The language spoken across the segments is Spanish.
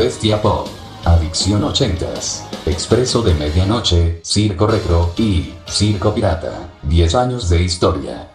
bestia pop. Adicción 80s. Expreso de medianoche, circo retro y circo pirata. 10 años de historia.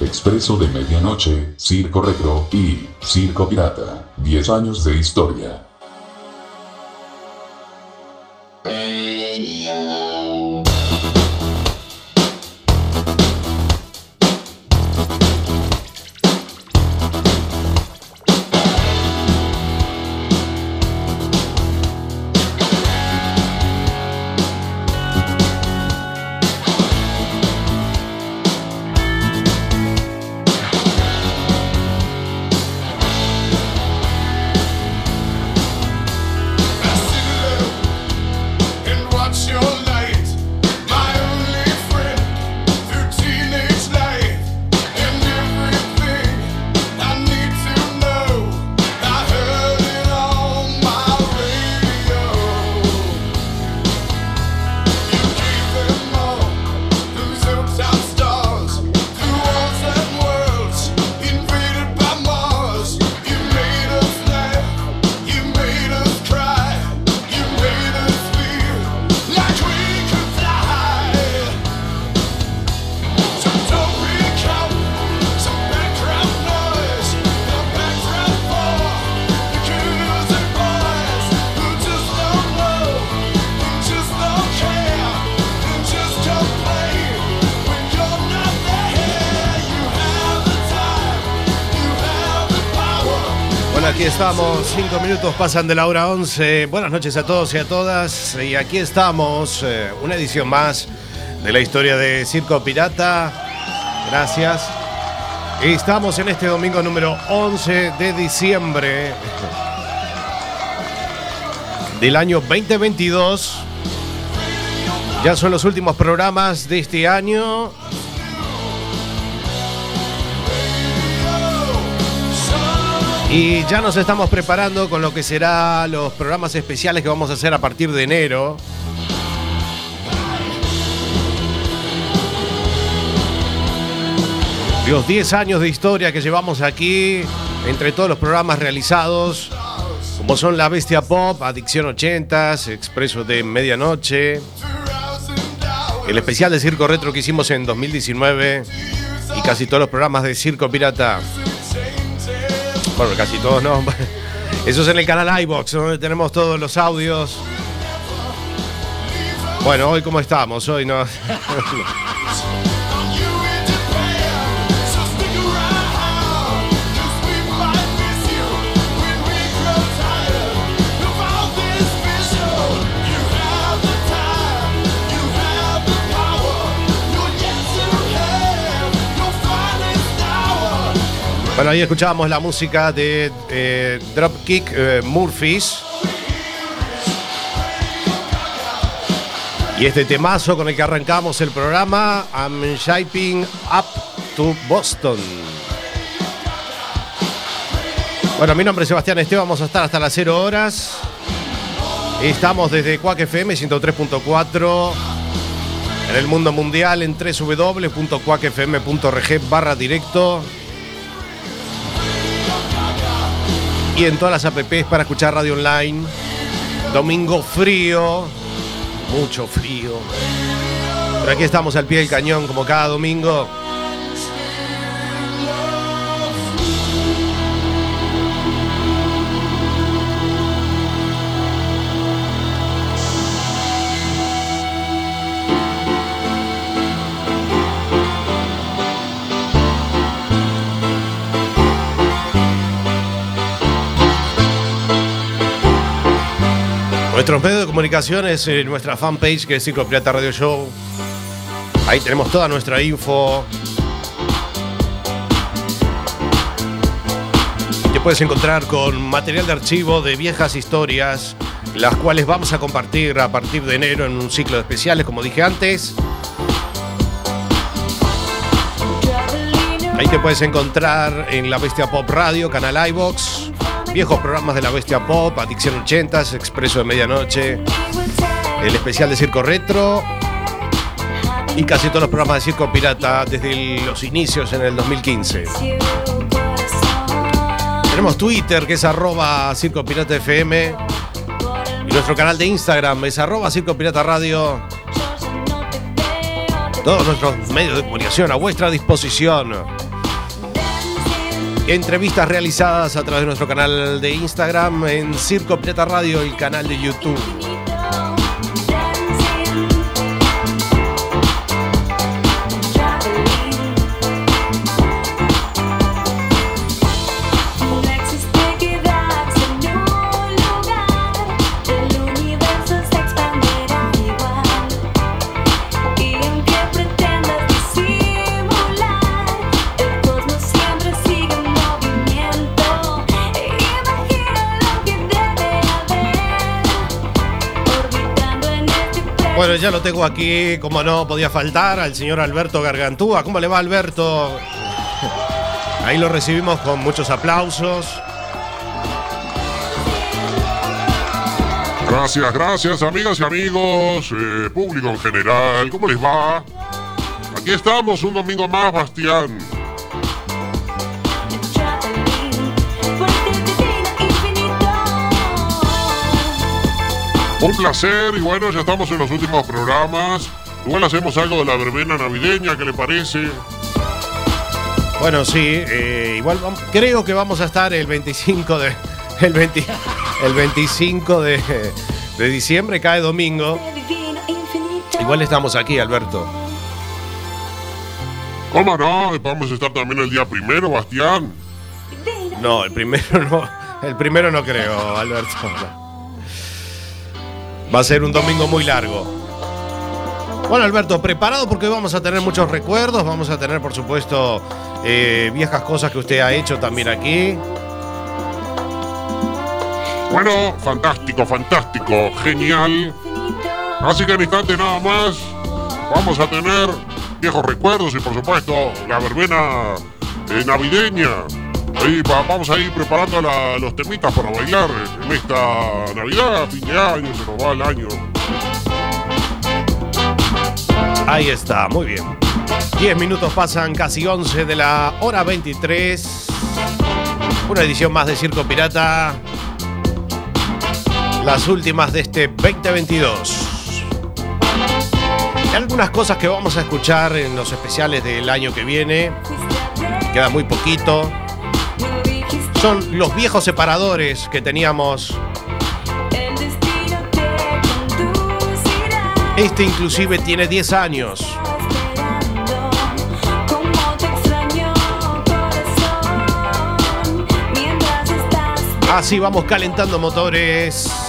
Expreso de Medianoche, Circo Retro y Circo Pirata. 10 años de historia. estamos, cinco minutos pasan de la hora 11. Buenas noches a todos y a todas. Y aquí estamos, eh, una edición más de la historia de Circo Pirata. Gracias. Estamos en este domingo número 11 de diciembre del año 2022. Ya son los últimos programas de este año Y ya nos estamos preparando con lo que será los programas especiales que vamos a hacer a partir de enero. Los 10 años de historia que llevamos aquí, entre todos los programas realizados, como son La Bestia Pop, Adicción 80s, Expreso de Medianoche, el especial de Circo Retro que hicimos en 2019 y casi todos los programas de Circo Pirata. Bueno, casi todos no. Eso es en el canal iBox, donde tenemos todos los audios. Bueno, hoy cómo estamos, hoy no. Bueno, ahí escuchábamos la música de eh, Dropkick eh, Murphys. Y este temazo con el que arrancamos el programa, I'm Shaping Up to Boston. Bueno, mi nombre es Sebastián Esteban, vamos a estar hasta las 0 horas. Estamos desde Quack FM 103.4 en el mundo mundial en www.quackfm.org barra directo y en todas las apps para escuchar radio online. Domingo frío, mucho frío. Pero aquí estamos al pie del cañón como cada domingo. Nuestro medio de comunicación es eh, nuestra fanpage que es Circo Pirata Radio Show. Ahí tenemos toda nuestra info. Te puedes encontrar con material de archivo de viejas historias, las cuales vamos a compartir a partir de enero en un ciclo de especiales, como dije antes. Ahí te puedes encontrar en La Bestia Pop Radio, canal iBox, viejos programas de La Bestia Pop, Adicción 80s, Expreso de Medianoche, el especial de Circo Retro y casi todos los programas de Circo Pirata desde los inicios en el 2015. Tenemos Twitter que es arroba Circo Pirata FM y nuestro canal de Instagram es arroba Circo Pirata Radio. Todos nuestros medios de comunicación a vuestra disposición. Entrevistas realizadas a través de nuestro canal de Instagram en Circo Pirata Radio y canal de YouTube. Bueno, ya lo tengo aquí, como no podía faltar, al señor Alberto Gargantúa. ¿Cómo le va, Alberto? Ahí lo recibimos con muchos aplausos. Gracias, gracias, amigas y amigos, eh, público en general. ¿Cómo les va? Aquí estamos un domingo más, Bastián. Un placer y bueno, ya estamos en los últimos programas. Igual hacemos algo de la verbena navideña, ¿qué le parece? Bueno, sí, eh, igual creo que vamos a estar el 25 de. El, 20 el 25 de, de diciembre, cae domingo. Igual estamos aquí, Alberto. ¿Cómo no? Vamos a estar también el día primero, Bastián. No, el primero no. El primero no creo, Alberto. no. Va a ser un domingo muy largo. Bueno, Alberto, preparado porque hoy vamos a tener muchos recuerdos, vamos a tener, por supuesto, eh, viejas cosas que usted ha hecho también aquí. Bueno, fantástico, fantástico, genial. Así que en instante nada más, vamos a tener viejos recuerdos y por supuesto la verbena eh, navideña. Ahí va- vamos a ir preparando los temitas para bailar en esta Navidad, fin de año, se nos va el año. Ahí está, muy bien. 10 minutos pasan casi 11 de la hora 23. Una edición más de Circo Pirata. Las últimas de este 2022. Hay algunas cosas que vamos a escuchar en los especiales del año que viene. Queda muy poquito. Son los viejos separadores que teníamos. Este inclusive tiene 10 años. Así vamos calentando motores.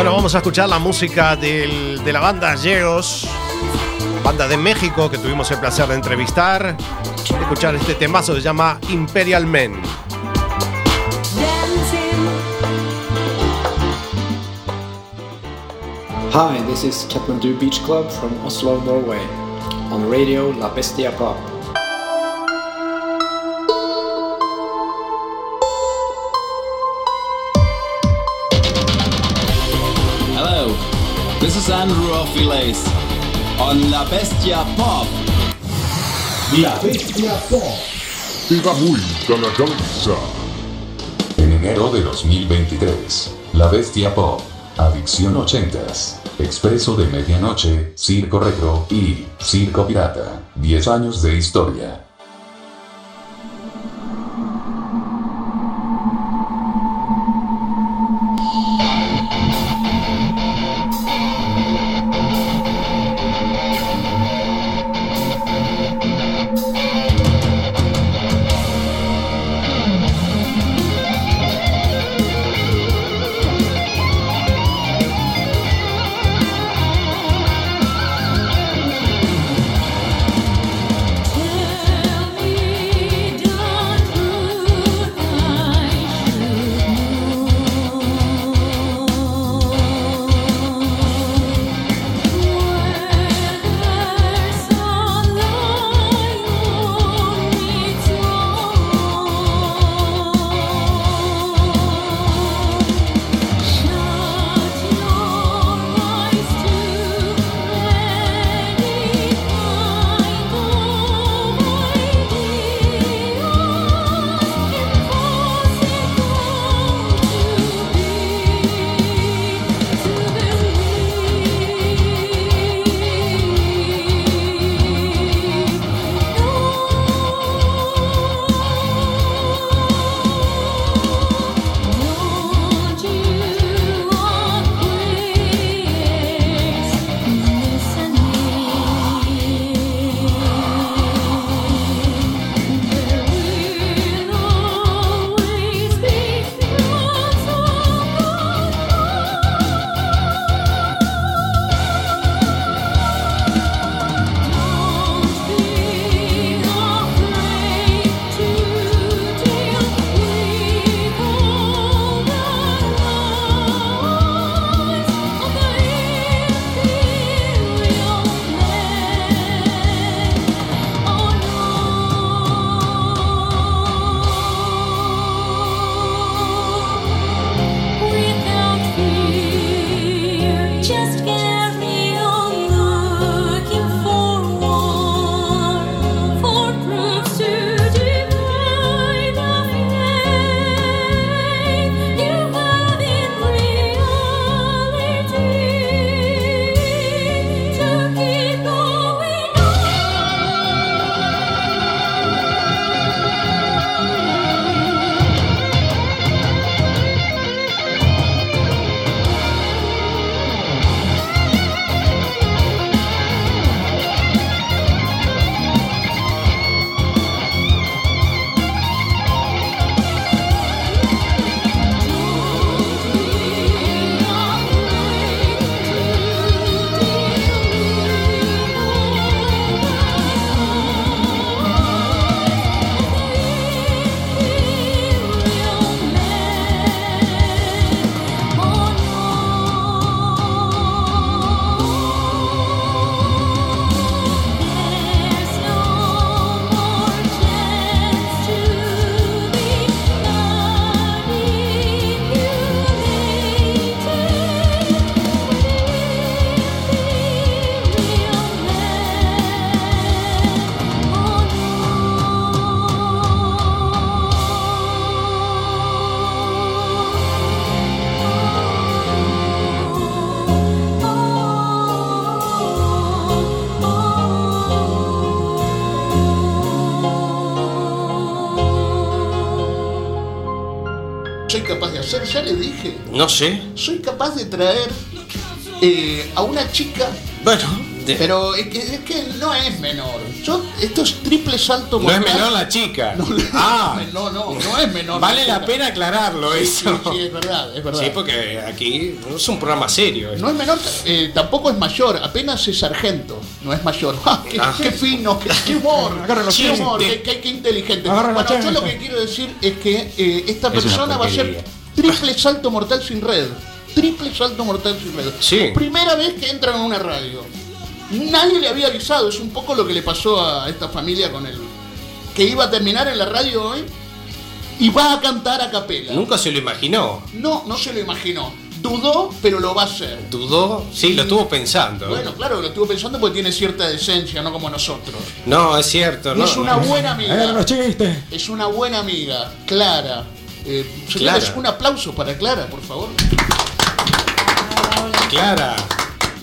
Bueno, vamos a escuchar la música del- de la banda Yeos, banda de México que tuvimos el placer de entrevistar. Escuchar este temazo se llama Imperial Men. Hi, this is Kathmandu Beach Club from Oslo, Norway. On radio La Bestia Pop. This is Andrew Ophiles on La Bestia Pop. Te da vuelta la cabeza. En enero de 2023, La Bestia Pop, Adicción 80s, Expreso de Medianoche, Circo Retro y Circo Pirata. 10 años de historia. Ya le dije. No sé. Soy capaz de traer eh, a una chica, Bueno, de- pero es que, es que no es menor. Yo, esto es triple salto no es menor la chica. ah, No, no, no es menor. vale la pena aclararlo Sí, eso. sí, sí, es verdad, es verdad. Sí, porque aquí no es un programa serio. No es menor, eh, tampoco es mayor, apenas es sargento, no es mayor. ¡Ah, qué, Ah. qué fino, qué, qué humor! ¡Qué humor! Qué, qué- qué inteligente! Bueno, yo lo que quiero decir es que eh, esta Es una persona va a ser. Triple salto mortal sin red. Triple salto mortal sin red. Sí. Primera vez que entra en una radio. Nadie le había avisado, es un poco lo que le pasó a esta familia con él. Que iba a terminar en la radio hoy y va a cantar a capela. Nunca se lo imaginó. No, no se lo imaginó. Dudó, pero lo va a hacer. Dudó. Sí, lo estuvo pensando. Bueno, claro, lo estuve pensando porque tiene cierta decencia, no como nosotros. No, es cierto. Y No, es una no. buena amiga. los. Es una buena amiga, Clara. Eh, Clara. un aplauso para Clara, por favor. Clara.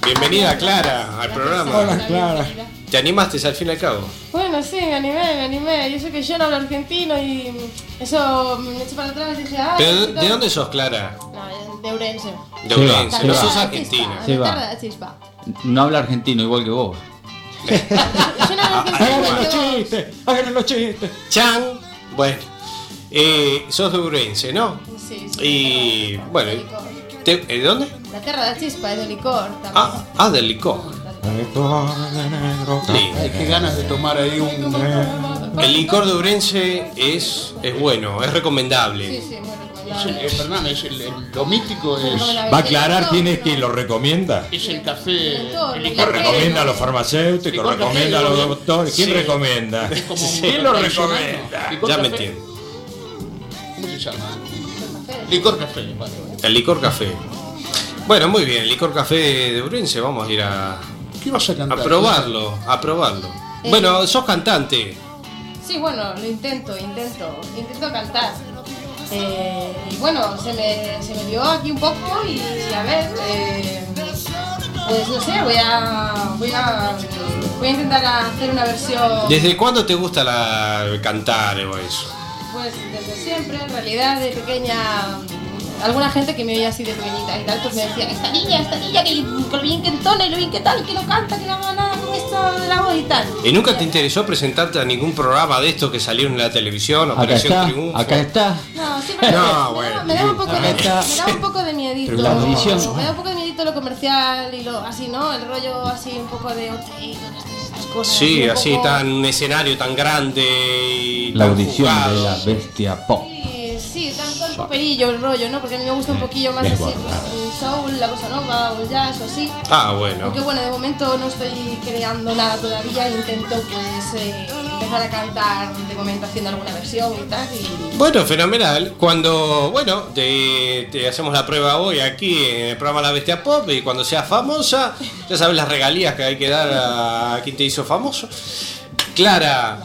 Bienvenida, Clara, al programa. Hola, Clara. ¿Te animaste al fin y al cabo? Bueno, sí, me animé, me animé. Yo sé que yo no hablo argentino y eso me eché para atrás y dije, ah. ¿Pero de dónde sos, Clara? No, de Ourense. De Sí, va, Ourense. sí, va. sos argentina. Sí, va. chispa. No habla argentino igual que vos. Yo no hablo argentino Agarra igual los que vos. chistes. Agarra los chistes. Chan. Bueno. Eh, sos de Ourense, ¿no? Sí, sí. Y bueno, De te- ¿de dónde? La tierra de chispa es de licor también. Ah, ah, del licor. Lindo. Ay, qué ganas de tomar ahí un. El licor de Ourense es, es bueno, es recomendable. Sí, sí, muy Es el, recomendable. eh, perdón, es el, el- lo mítico es, Va a aclarar quién es quien lo recomienda. es el café. El licor. Recomienda a los farmacéuticos, recomienda a los doctores. ¿Quién Sí. recomienda? ¿Quién lo recomienda? Ya me entiendo. ¿Cómo se llama? Licor café, vale. El licor café. Bueno, muy bien, el licor café de Ourense, vamos a ir a, ¿Qué vas a a cantar? probarlo, a probarlo. Eh. Bueno, sos cantante. Sí, bueno, lo intento, intento, intento cantar. Eh, y bueno, se me, se me dio aquí un poco y a ver, eh, pues no sé, voy a, voy a, voy a intentar hacer una versión, ¿Desde cuándo te gusta la cantar o eso? Pues desde siempre, en realidad de pequeña, alguna gente que me oía así de pequeñita y tal, pues me decía, esta niña, esta niña que lo bien que entona y lo bien que tal, que no canta, que no haga nada con esto de la voz y tal. ¿Y nunca te interesó presentarte a ningún programa de estos que salieron en la televisión, Acá Operación está, Triunfo? acá está. No, siempre No, me, da- bueno. me da un poco de, Acá me da un poco de miedito. La. Me da un poco de miedito lo comercial y lo así, ¿no? El rollo así un poco de cosas. Sí, un así poco- tan escenario tan grande y La tan audición jugado. de la bestia pop. Sí, sí, tan, tan poperillo el rollo, ¿no? Porque a mí me gusta un poquillo más así, pues, el soul, la bossa nova o el jazz o así. Ah, bueno. Aunque bueno, de momento no estoy creando nada todavía, intento pues eh, empezar a cantar de momento haciendo alguna versión y tal. Y... Bueno, fenomenal. Cuando, bueno, te, te hacemos la prueba hoy aquí en el programa La Bestia Pop y cuando seas famosa, ya sabes las regalías que hay que dar a quien te hizo famoso. Clara,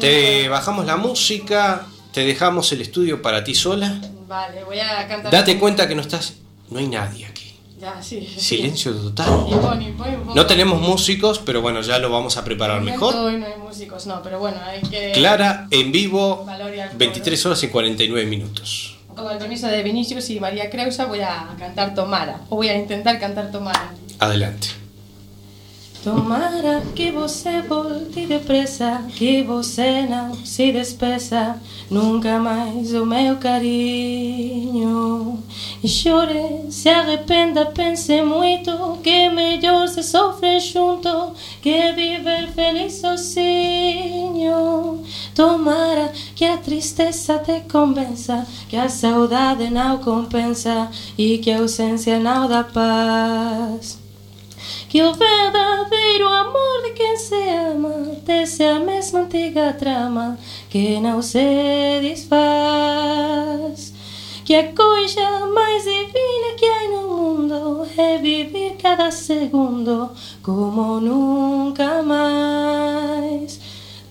te bajamos la música, te dejamos el estudio para ti sola. Vale, voy a cantar. Date cuenta que no estás, no hay nadie aquí. Ya, sí. Silencio total. Y y. No tenemos músicos, pero bueno, ya lo vamos a preparar mejor. Hoy no hay músicos, no, pero bueno, hay que. Clara, en vivo, Valor y alcohol. 23 horas y 49 minutos. Con el permiso de Vinicius y María Creusa voy a cantar Tomara. O voy a intentar cantar Tomara. Adelante. Tomara que você volte depressa, que você não se despeça nunca mais o meu carinho. E chore, se arrependa, pense muito que melhor se sofre junto que viver feliz sozinho. Tomara que a tristeza te convença, que a saudade não compensa e que a ausência não dá paz. Que o verdadeiro amor de quem se ama Desce a mesma antiga trama Que não se desfaz. Que a coisa mais divina que há no mundo É viver cada segundo Como nunca mais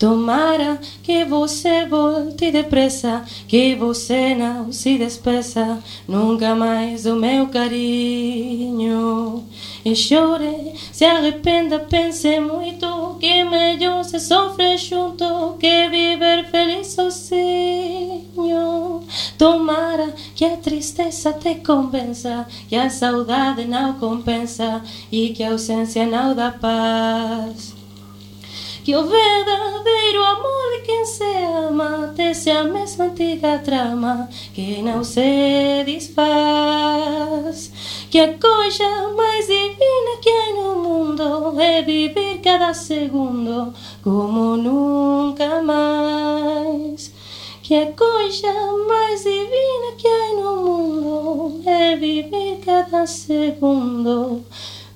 Tomara que você volte depressa, que você não se despeça nunca mais do meu carinho. E chore, se arrependa, pense muito que melhor se sofre junto que viver feliz sozinho. Tomara que a tristeza te convença, que a saudade não compensa e que a ausência não dá paz. Que o verdadeiro amor de quem se ama Tece a mesma antiga trama Que não se desfaz. Que a coisa mais divina que há no mundo É viver cada segundo Como nunca mais. Que a coisa mais divina que há no mundo É viver cada segundo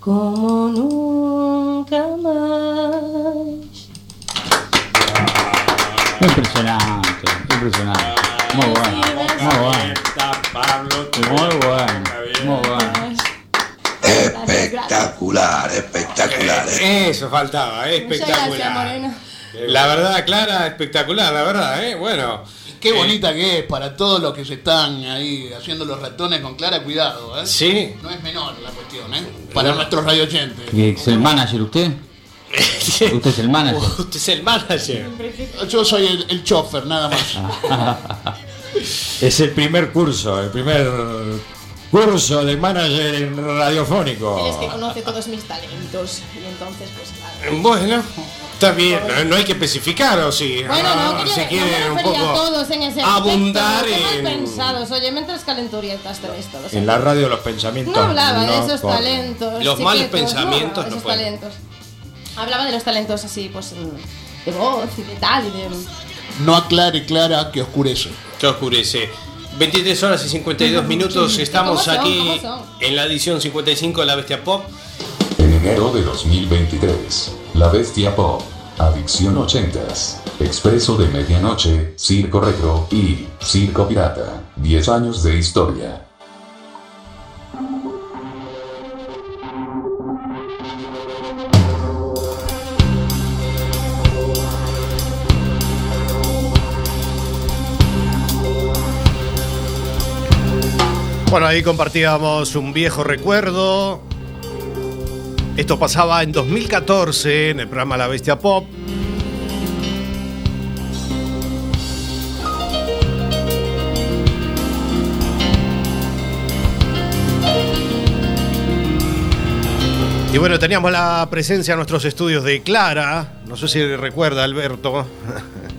Como nunca mais Impresionante, impresionante. Muy bueno, muy bueno. Muy bueno, muy bueno. Espectacular, espectacular. eh. Eso faltaba, eh, Muchas gracias, espectacular. La verdad, Clara, espectacular, la verdad, ¿eh? Bueno. Qué bonita que es para todos los que se están ahí haciendo los ratones con Clara, cuidado, ¿eh? Sí. No es menor la cuestión, ¿eh? Para nuestros radioyentes. ¿Que ¿Es el manager usted? ¿Usted es el manager? Usted es el manager. Yo soy el, el chofer, nada más. Es el primer curso, el primer curso de manager radiofónico. Él es que conoce todos mis talentos y entonces pues claro. Bueno, está bien, no, no hay que especificar, o sí. Bueno, Ah, no, quería, si no quieren me un a poco todos en ese abundar aspecto, mal en- pensados. Oye, mientras calenturientas tenéis todos. En la radio los pensamientos. No hablaba de no esos talentos. Los malos pensamientos no, no esos pueden. talentos. Hablaba de los talentos así, pues mm, de voz y de tal y de. No aclare, Clara, que oscurece. Que oscurece. 23 horas y 52 minutos, estamos aquí en la edición 55 de La Bestia Pop. En enero de 2023, La Bestia Pop, Adicción 80s, Expreso de Medianoche, Circo Retro y Circo Pirata. 10 años de historia. Bueno, ahí compartíamos un viejo recuerdo. Esto pasaba en 2014 en el programa La Bestia Pop. Y bueno, teníamos la presencia en nuestros estudios de Clara. No sé si recuerda, Alberto.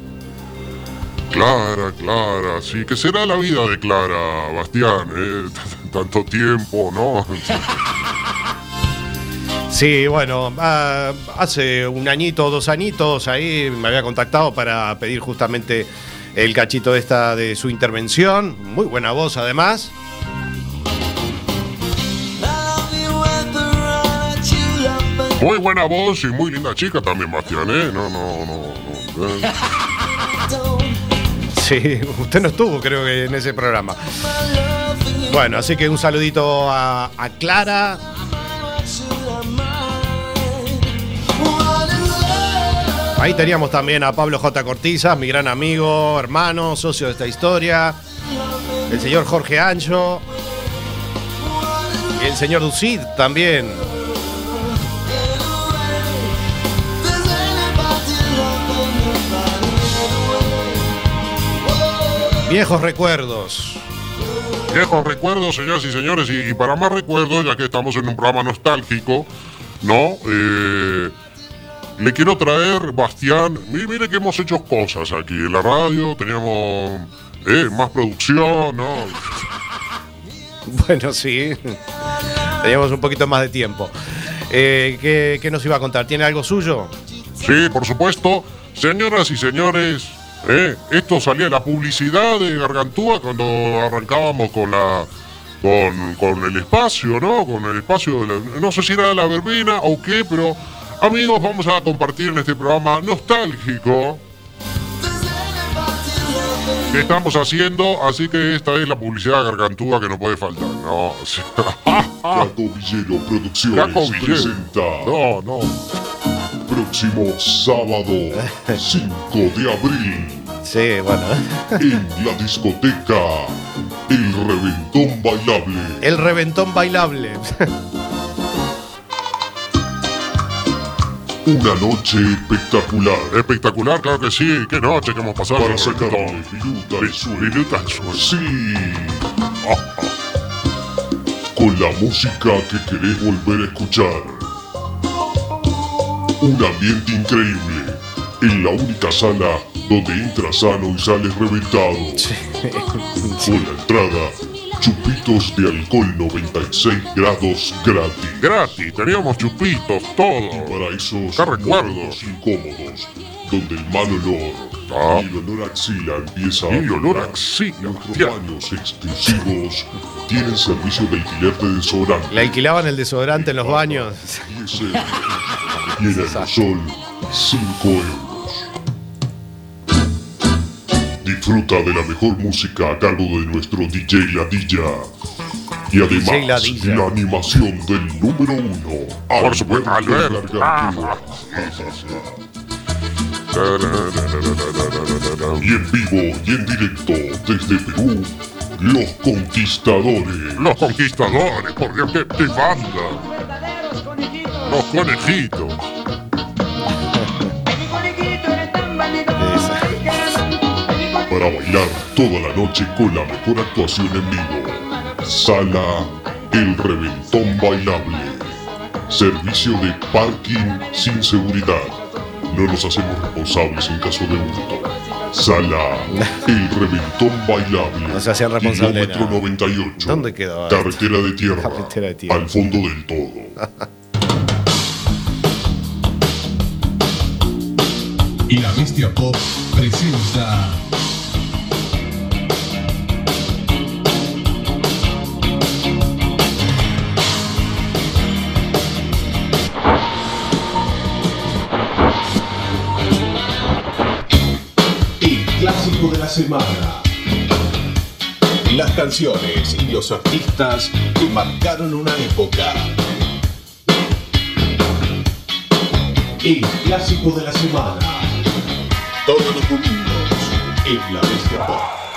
Clara, Clara, sí, ¿qué será la vida de Clara, Bastián? eh? Tanto tiempo, ¿no? Sí, bueno, ah, hace un añito, dos añitos, ahí me había contactado para pedir justamente el cachito esta de su intervención. Muy buena voz, además. Muy buena voz y muy linda chica también, Bastián, ¿eh? No, no, no, no. Sí, usted no estuvo, creo que en ese programa. Bueno, así que un saludito a, a Clara. Ahí teníamos también a Pablo J. Cortiza, mi gran amigo, hermano, socio de esta historia. El señor Jorge Ancho. Y el señor Ducid también. Viejos recuerdos. Viejos recuerdos, señoras y señores, y, y para más recuerdos, ya que estamos en un programa nostálgico, ¿no? Eh, le quiero traer, Bastián, mire, mire que hemos hecho cosas aquí en la radio, teníamos eh, más producción, ¿no? Bueno, sí. Teníamos un poquito más de tiempo. Eh, ¿qué, qué nos iba a contar? ¿Tiene algo suyo? Sí, por supuesto. Señoras y señores, eh, esto salía en la publicidad de Gargantúa cuando arrancábamos con la. Con, con el espacio, ¿no? Con el espacio de la- No sé si era la verbena o qué, pero. Amigos, vamos a compartir en este programa nostálgico que estamos haciendo, así que esta es la publicidad gargantúa que no puede faltar, ¿no? O sea, Caco Villero Producciones presenta. No, no. Próximo sábado, 5 de abril, Sí, bueno. en la discoteca El Reventón Bailable. El reventón bailable. Una noche espectacular. Espectacular, claro que sí. Qué noche que hemos pasado. Para al sueño. Viruta al sueño. Sí. Con la música que querés volver a escuchar. Un ambiente increíble. En la única sala donde entras sano y sales reventado. Con la entrada, chupitos de alcohol 96 grados gratis. Gratis, teníamos chupitos, todo. Para esos ¿Qué recuerdos? incómodos, donde el mal olor Ah. y el olor a axila empieza Y el olor a axila, Nuestros baños exclusivos tienen servicio de alquiler de desodorante. Le alquilaban el desodorante en los baños. Y ese- y el sol, 5 euros. Disfruta de la mejor música a cargo de nuestro DJ Ladilla. Y además, Ladilla. la animación del número uno. Por supuesto. Y en vivo y en directo desde Perú, Los Conquistadores. Los conquistadores, por Dios, qué, qué banda. Los conejitos. Para bailar toda la noche con la mejor actuación en vivo. Sala El Reventón Bailable. Servicio de parking sin seguridad. No nos hacemos responsables en caso de hurto. Sala El Reventón Bailable. No se hacían responsables Kilómetro. 98. ¿Dónde quedó? Carretera de tierra. Carretera de tierra. Al fondo del todo. Y la Bestia Pop presenta. Semana. Las canciones y los artistas que marcaron una época. El clásico de la semana. Todos los domingos en La Bestia Pop.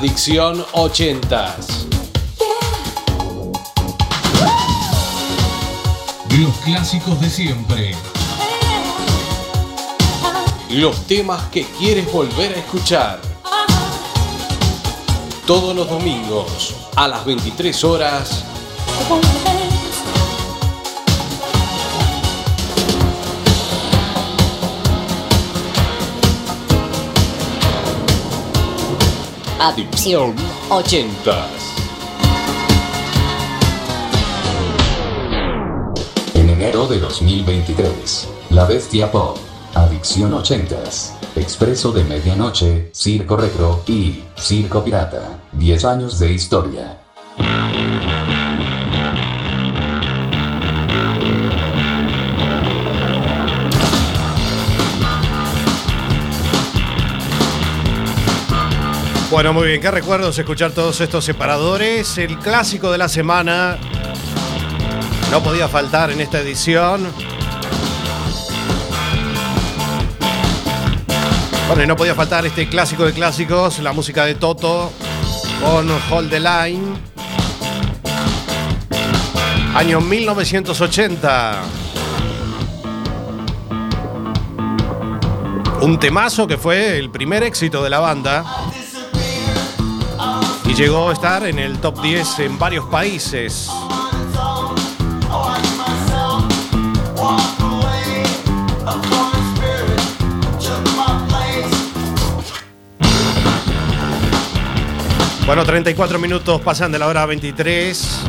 Adicción 80s. Los clásicos de siempre. Los temas que quieres volver a escuchar. Todos los domingos a las 23 horas. Adicción 80s. En enero de 2023, La Bestia Pop, Adicción 80s, Expreso de Medianoche, Circo Retro y Circo Pirata. 10 años de historia. Bueno, muy bien, qué recuerdos escuchar todos estos separadores. El clásico de la semana no podía faltar en esta edición. Bueno, y no podía faltar este clásico de clásicos, la música de Toto con Hold the Line. Año 1980. Un temazo que fue el primer éxito de la banda. Y llegó a estar en el top 10 en varios países. Bueno, 34 minutos pasan de la hora 23.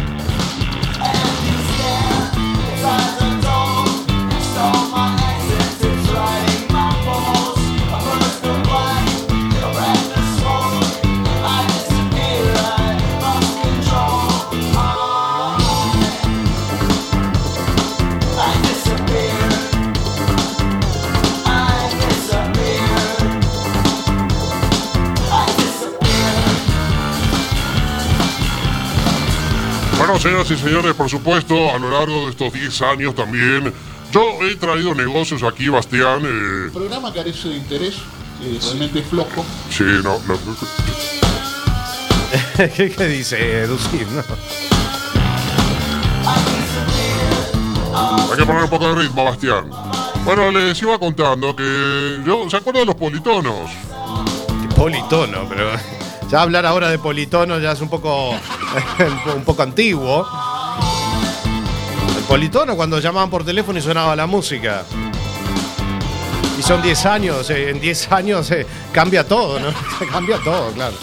Señoras y señores, por supuesto, a lo largo de estos 10 años también, yo he traído negocios aquí, Bastián. eh, El programa carece de interés, eh, realmente es flojo. sí, no, no. ¿Qué, qué dice Ducir? no? Hay que poner un poco de ritmo, Bastián. Bueno, les iba contando que yo, ¿se acuerdan de los politonos? Politono, pero ya hablar ahora de politono ya es un poco un poco antiguo. El politono cuando llamaban por teléfono y sonaba la música. Y son 10 años, eh, en 10 años eh, cambia todo, ¿no? cambia todo, claro.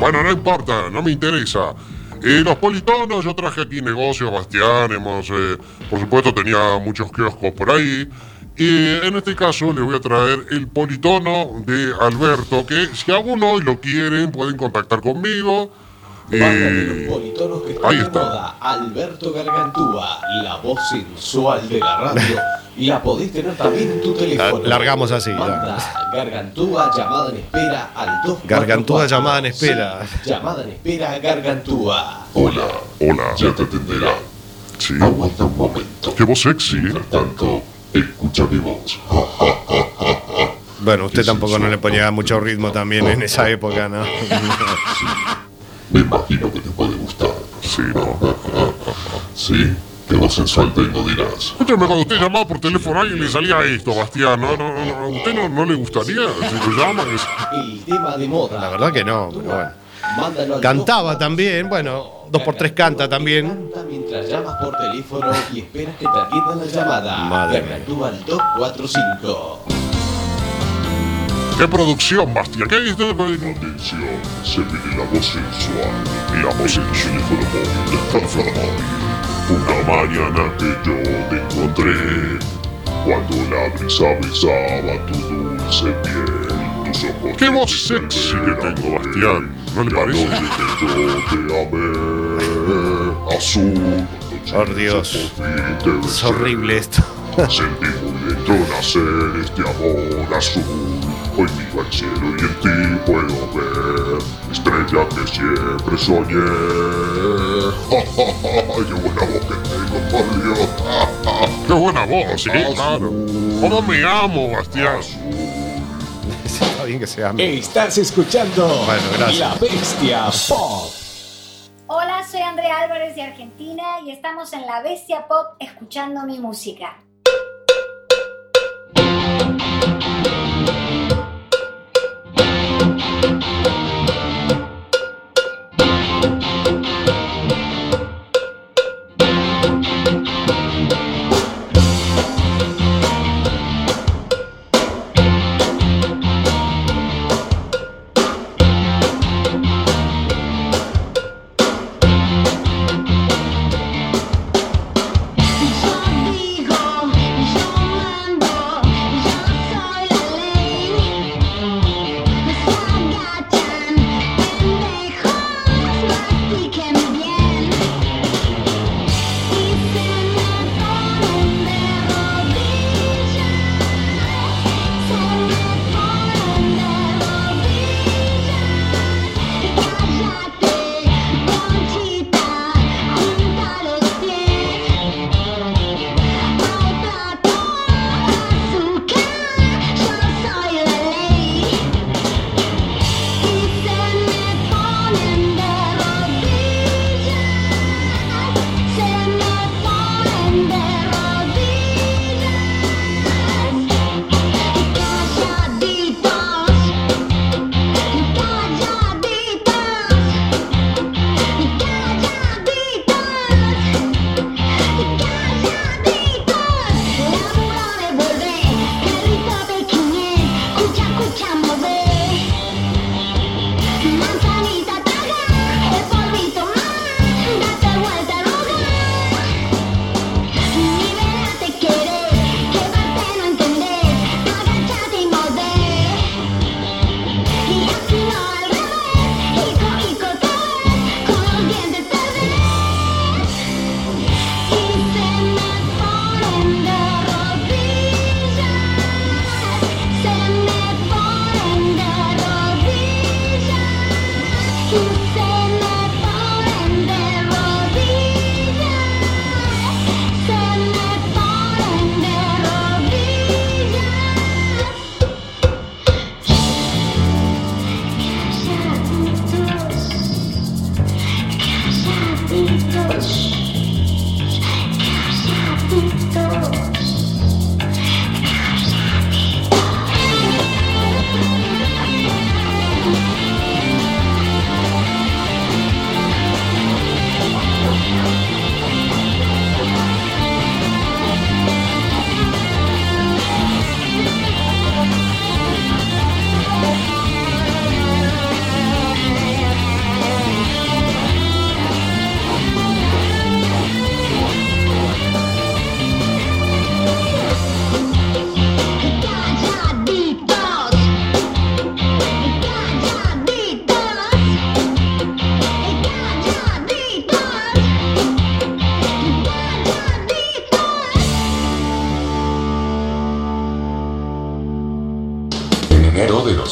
Bueno, no importa, no me interesa. Eh, los politonos, yo traje aquí negocios, Bastián, hemos, eh, por supuesto, tenía muchos kioscos por ahí. Y en este caso les voy a traer el politono de Alberto, que si aún hoy lo quieren, pueden contactar conmigo. De Eh, los politonos que está ahí de está. moda, Alberto Gargantúa, la voz sensual de la radio. Y la podés tener también en tu teléfono. La- largamos así, ya. Banda Gargantúa, llamada en espera al 2. Gargantúa llamada en espera. llamada en espera Gargantúa. Hola, hola, ya te atenderá. Sí. Aguanta un momento. Qué voz sexy. Mientras tanto, escucha mi voz. Bueno, usted tampoco no le ponía mucho ritmo también en esa época, ¿no? Me imagino que te puede gustar. Sí, ¿no? Sí, qué voz sensual tengo, dirás. Escúchame, cuando usted llamaba por teléfono a alguien le salía esto, Bastián. ¿no? No, no, no, ¿A usted no, no le gustaría si lo? Es- El tema de moda. La verdad que no, pero bueno. Cantaba también, bueno, 2x3 canta también. Canta mientras llamas por teléfono y esperas que te atiendan la llamada. Madre mía. Gargantúa al 245. ¿Qué producción, Bastián? ¿Qué dice? Atención, se viene la voz sensual. La voz en su teléfono móvil. Una mañana que yo te encontré. Cuando la brisa besaba tu dulce piel. Tus ojos ¿Qué voz sexy que tengo, Bastián? ¿No le parece? noche que yo te amé. Azul. Por Dios. Es horrible esto. Sentí muy dentro nacer este amor azul. Hoy miro al cielo y en ti puedo ver estrella que siempre soñé. ¡Qué buena voz que tengo, por Dios! ¡Qué buena voz, sí, claro! ¿Cómo me amo, Bastián? Está bien que sea amigo. Estás escuchando Bueno, gracias. La Bestia Pop. Hola, soy Andrea Álvarez de Argentina y estamos en La Bestia Pop escuchando mi música.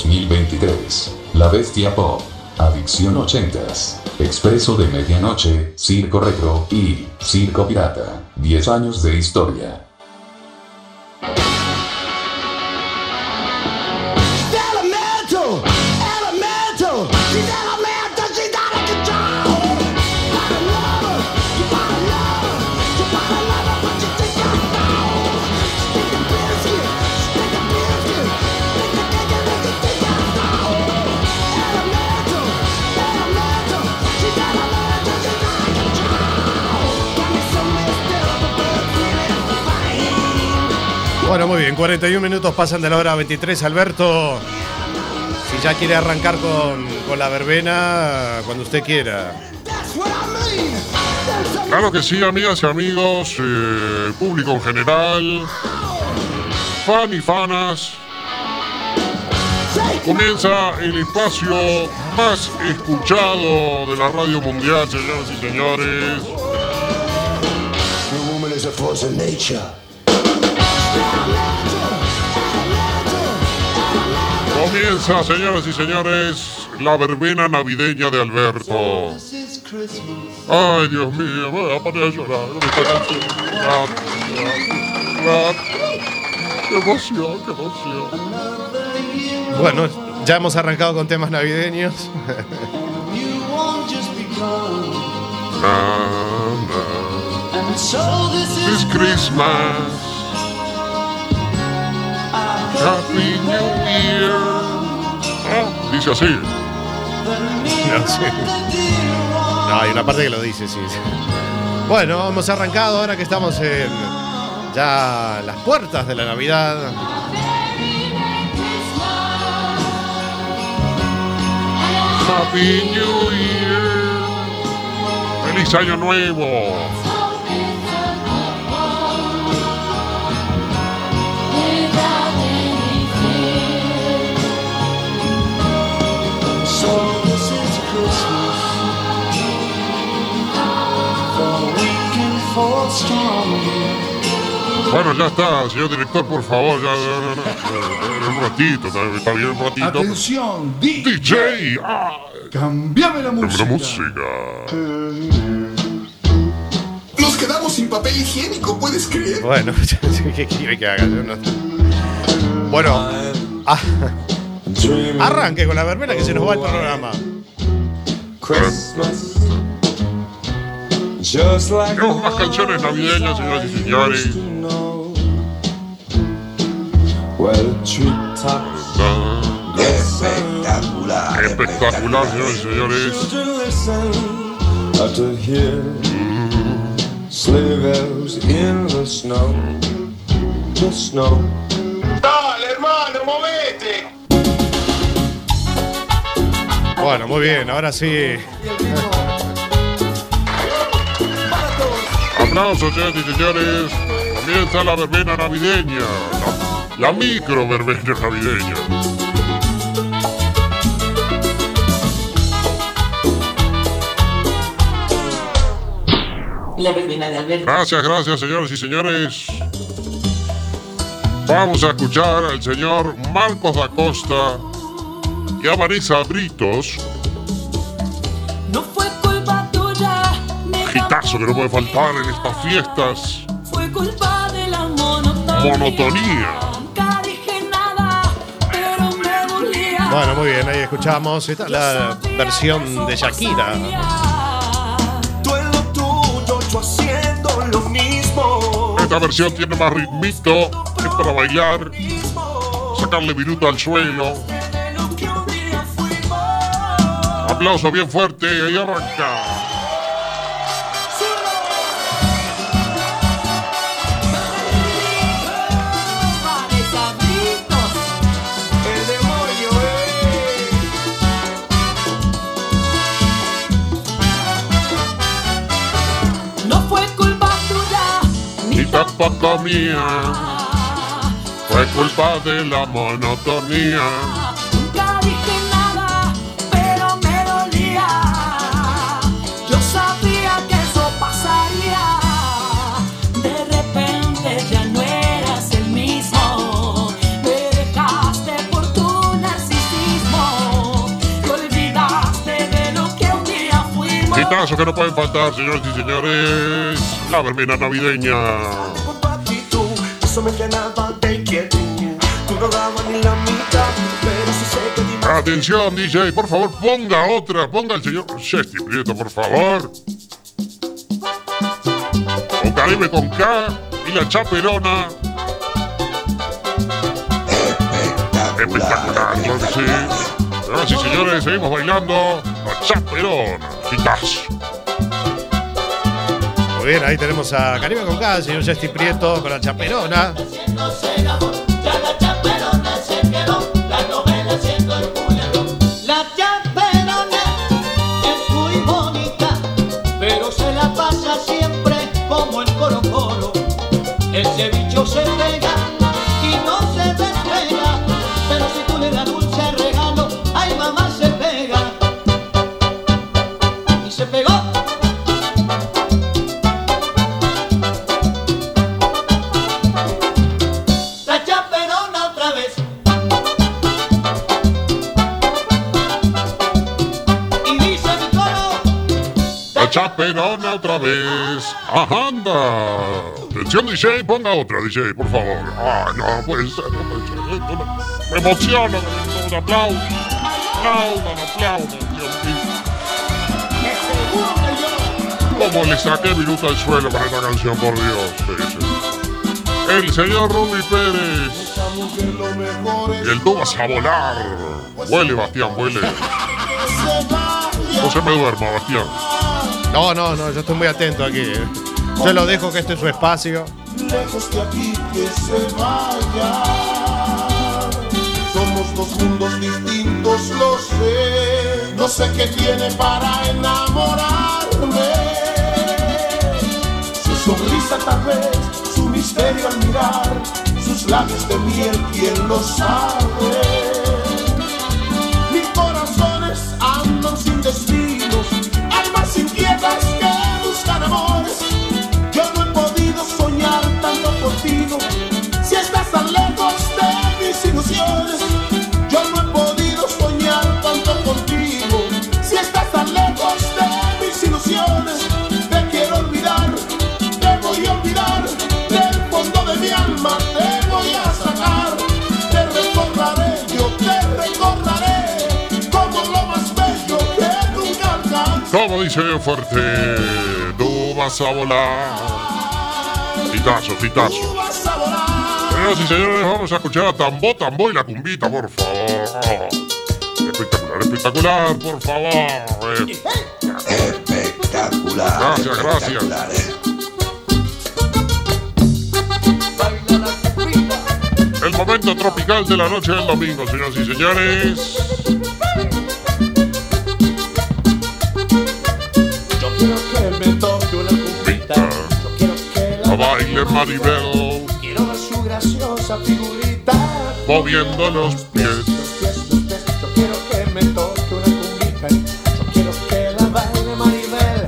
2023. La Bestia Pop. Adicción 80s. Expreso de Medianoche, Circo Retro y Circo Pirata. 10 años de historia. Bueno, muy bien, 41 minutos pasan de la hora 23. Alberto, si ya quiere arrancar con, con la verbena, cuando usted quiera. Claro que sí, amigas y amigos, eh, público en general, fan y fanas. Comienza el espacio más escuchado de la radio mundial, señoras y señores. Comienza, señoras y señores, la verbena navideña de Alberto. Ay, Dios mío, voy a poner a llorar. Ah, ah, ah. Qué emoción, qué emoción. Bueno, ya hemos arrancado con temas navideños. This Christmas. Happy New Year. Ah, dice así. No, sí. No, hay una parte que lo dice, sí. sí. Bueno, hemos arrancado ahora que estamos en ya las puertas de la Navidad. Happy New Year. Feliz Año Nuevo. Bueno, ya está, señor director, por favor, ya, ya, ya, ya, un ratito, está, bien un ratito. Atención, DJ, ah, cambiame la música. la música. Nos quedamos sin papel higiénico, ¿puedes creer? Bueno, ¿qué quiere que haga? Yo no- Bueno, ah, arranque con la verbena que se nos va el programa. Tenemos más canciones navideñas, señoras y señores. Espectacular. Espectacular, señoras y señores. After here, sleigh bells in the snow, the snow. Dale, hermano, movete. Bueno, muy bien, ahora sí. Aplausos, señoras y señores. Comienza la verbena navideña. La, la micro verbena navideña. La verbena de Alberto. Gracias, gracias, señoras y señores. Vamos a escuchar al señor Marcos da Costa y a Vanessa Britos. Gitazo que no puede faltar en estas fiestas. fue culpa de la monotonía. Monotonía. Nunca dije nada, pero me dolía. Bueno, muy bien, ahí escuchamos esta, la versión de Shakira. Tú en lo tuyo, yo haciendo lo mismo. Esta versión tiene más ritmito, es para bailar, sacarle minuto al suelo. Aplauso bien fuerte y arranca. Y tampoco mía. Fue culpa de la monotonía. nunca dije nada, pero me dolía. Yo sabía que eso pasaría. De repente ya no eras el mismo. Me dejaste por tu narcisismo. Te olvidaste de lo que un día fuimos. Gitazo que no pueden faltar, señores y señores. La verbena navideña. Sí Atención, DJ, por favor, ponga otra. Ponga el señor Chesty Prieto, por favor. Con Caribe con K y la chaperona. Espectacular, que sí. Señoras y señores, seguimos bailando la chaperona. Gitazo. Bien, ahí tenemos a Caribe con K, señor Justin Prieto con la chaperona. Pero se anda. Atención, DJ, ponga otra, DJ, por favor. Ah, no puede ser, no puede ser. Esto me- Me emociona. aplaudan, aplaudan. Aplaudan, aplaudan, Dios mío. Como le saqué minuto al suelo para esta canción, por Dios. El señor Rumi Pérez. Y el tú vas a volar. Huele, Bastián, huele. No se me duerma, Bastián. No, no, no, yo estoy muy atento aquí. eh. Yo lo dejo que este es su espacio. lejos de aquí que se vaya. Somos dos mundos distintos, lo sé. No sé qué tiene para enamorarme. Su sonrisa tal vez, su misterio al mirar, sus labios de miel, quién lo sabe. nós temos cada amor. Como dice fuerte, tú vas a volar. Titazo, titazo. Señoras y señores, vamos a escuchar a Tambo, Tambo y la cumbita, por favor. Espectacular, espectacular, por favor. Espectacular. Gracias, gracias. eh. El momento tropical de la noche del domingo, señoras y señores. Baile Maribel, Quiero ver su graciosa figurita. moviendo los pies. Yo quiero que me toque una cumbita. Yo quiero que la baile Maribel.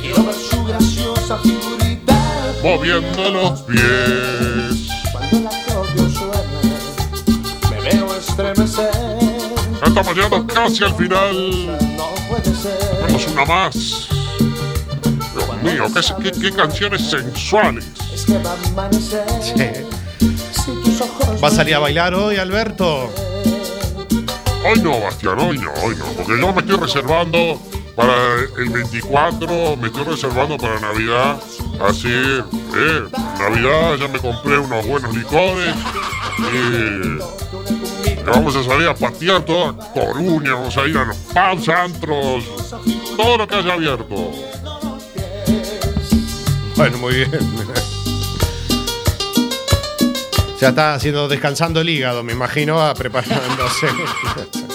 Quiero ver su graciosa figurita. Moviendo los pies. Cuando el acordeón suena, me veo estremecer. Estamos llegando casi al final. No puede ser. Tenemos una más. Mío, qué, qué- qué canciones sensuales. Va a amanecer. Si tus ojos ¿Va a salir a bailar hoy, Alberto? Hoy no, Bastián, hoy no, hoy no. Porque yo me estoy reservando para el 24, me estoy reservando para Navidad. Así, eh, Navidad ya me compré unos buenos licores. Y, y vamos a salir a patear toda Coruña, vamos a ir a los pubs, antros, todo lo que haya abierto. Bueno, muy bien. Ya está haciendo descansando el hígado, me imagino, a preparándose.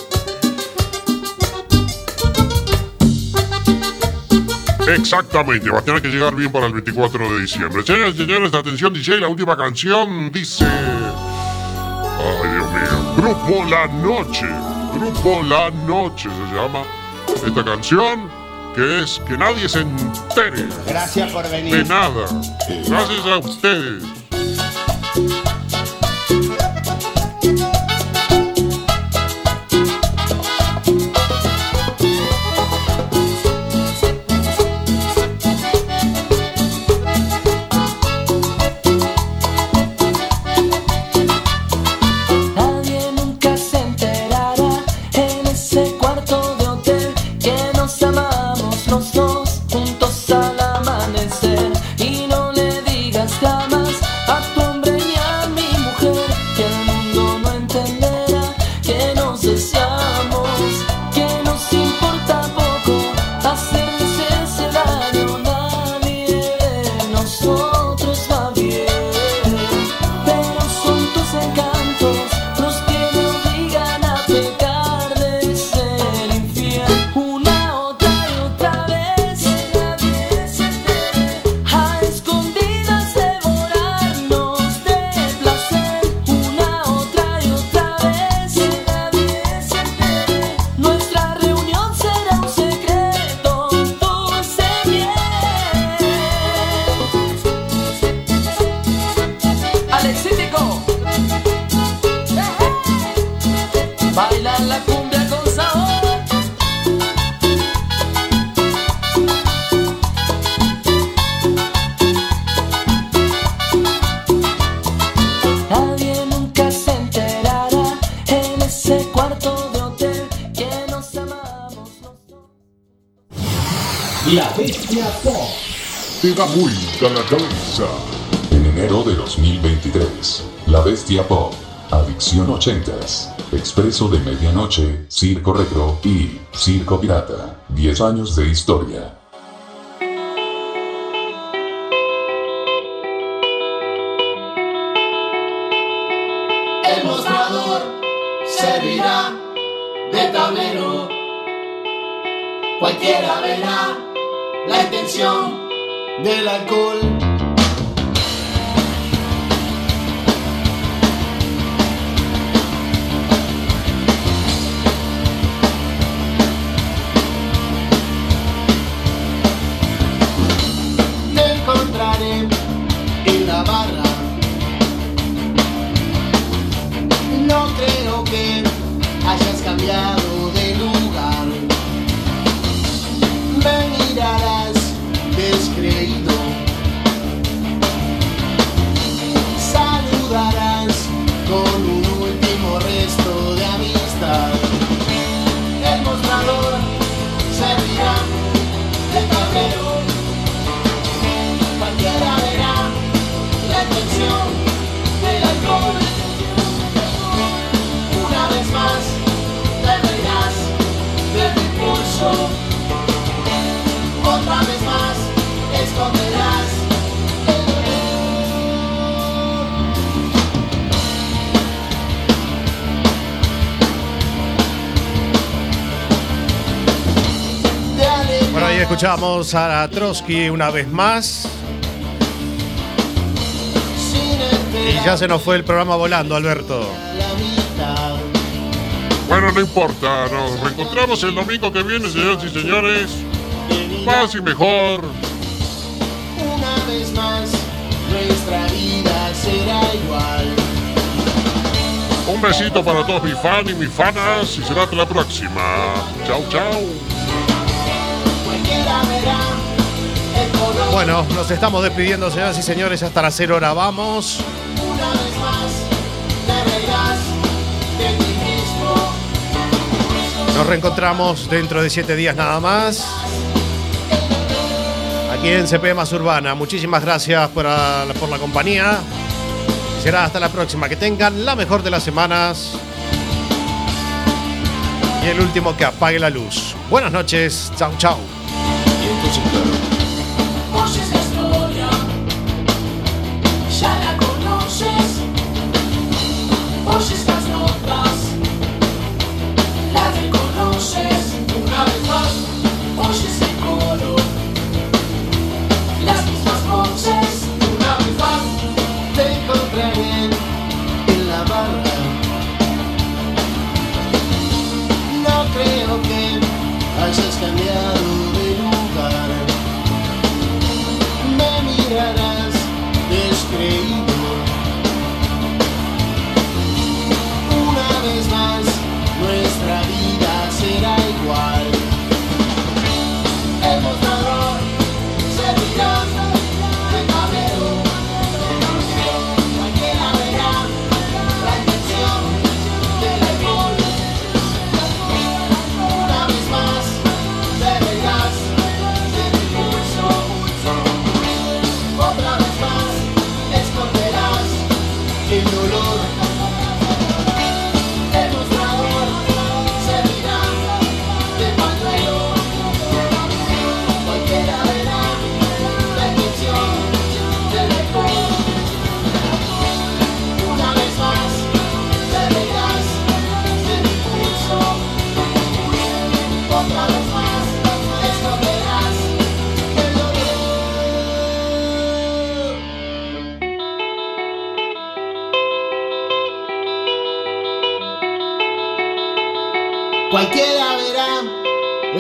Exactamente, va a tener que llegar bien para el 24 de diciembre. Señoras y señores, atención DJ, la última canción dice... Ay, Dios mío. Grupo La Noche. Grupo La Noche se llama esta canción, que es Que nadie se entere Gracias por de venir. nada. Gracias a ustedes. Bestia Adicción 80s, Expreso de Medianoche, Circo Retro y Circo Pirata. 10 años de historia. Escuchamos a Trotsky una vez más. Y ya se nos fue el programa volando, Alberto. Bueno, no importa, nos reencontramos el domingo que viene, señoras y señores. Más y mejor. Una vez más, nuestra vida será igual. Un besito para todos mis fans y mis fanas y será hasta la próxima. Chau, chau. Bueno, nos estamos despidiendo, señoras y señores. Hasta las 0 hora vamos. Nos reencontramos dentro de 7 días nada más. Aquí en CP Más Urbana. Muchísimas gracias por, por la compañía. Será hasta la próxima. Que tengan la mejor de las semanas. Y el último que apague la luz. Buenas noches. Chau, chau.